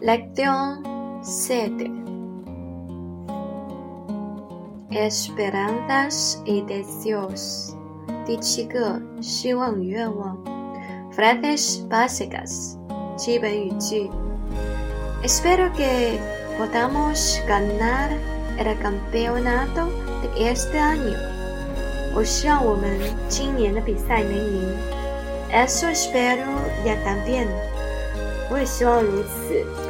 Lección 7 Esperanzas y deseos 第七个希望与愿望 Frases básicas 基本语句 Espero que podamos ganar el campeonato de este año 我希望我们今年的比赛能赢 Eso espero ya también 我也希望如此 ¿Qué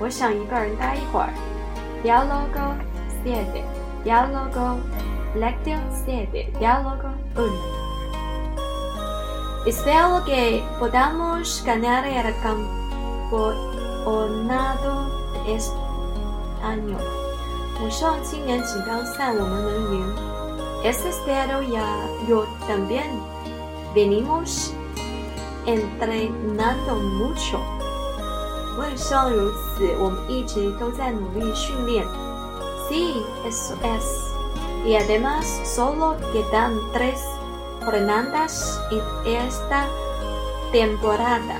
我想一个人待一会儿。Diálogo siete. Diálogo lección siete. Diálogo uno. Espero que podamos ganar el campeonato este año. 我希望今年锦标赛我们能赢。Este espero ya yo también. Venimos entrenando mucho. 我也希望如此。我们一直都在努力训练。Sí, eso es. Y además solo quedan tres jornadas en esta temporada.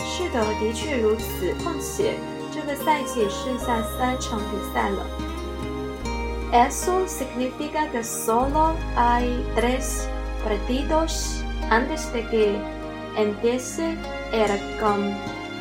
是的，的确如此。况且这个赛季剩下三场比赛了。Eso significa que solo hay tres partidos antes de que empiece el campeonato.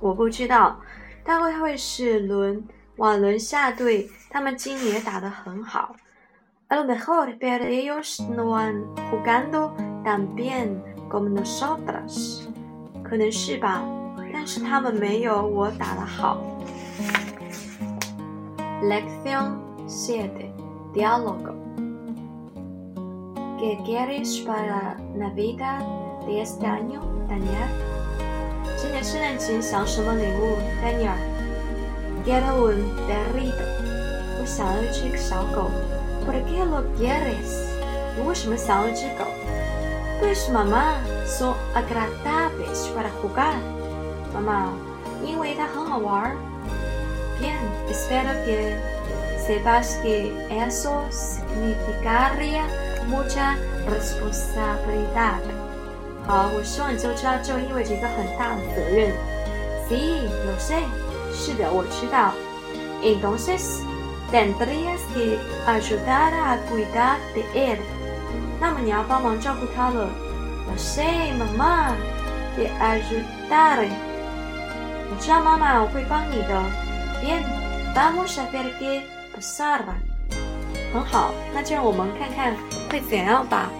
我不知道，但会会是轮瓦伦夏队，他们今年打得很好。El mejor de ellos no han jugando tan bien como nosotros，可能是吧，但是他们没有我打得好。Lexión, siete diálogo. ¿Qué quieres para la vida de este año, Daniel? 今年圣诞节想要什么礼物，丹尼尔？q u i e t o un perro. 我想要一只小狗。¿Por qué lo quieres？你为什么想要一只狗？p o r u e mamá son a t r a c a b l e s para jugar. 妈妈，因为它很好玩儿。Bien, espero que sepas que eso s i g n i f i c a r a mucha responsabilidad. 好，我希望你就知道，这意味着一个很大的责任。Sí, lo sé。是的，我知道。Entonces, tendrías que ayudar a cuidar de él。那么你要帮忙照顾他了。Lo sé, mamá。De ayudar。我知道妈妈我会帮你的。Bien, vamos a ver qué pasará。很好，那就让我们看看会怎样吧。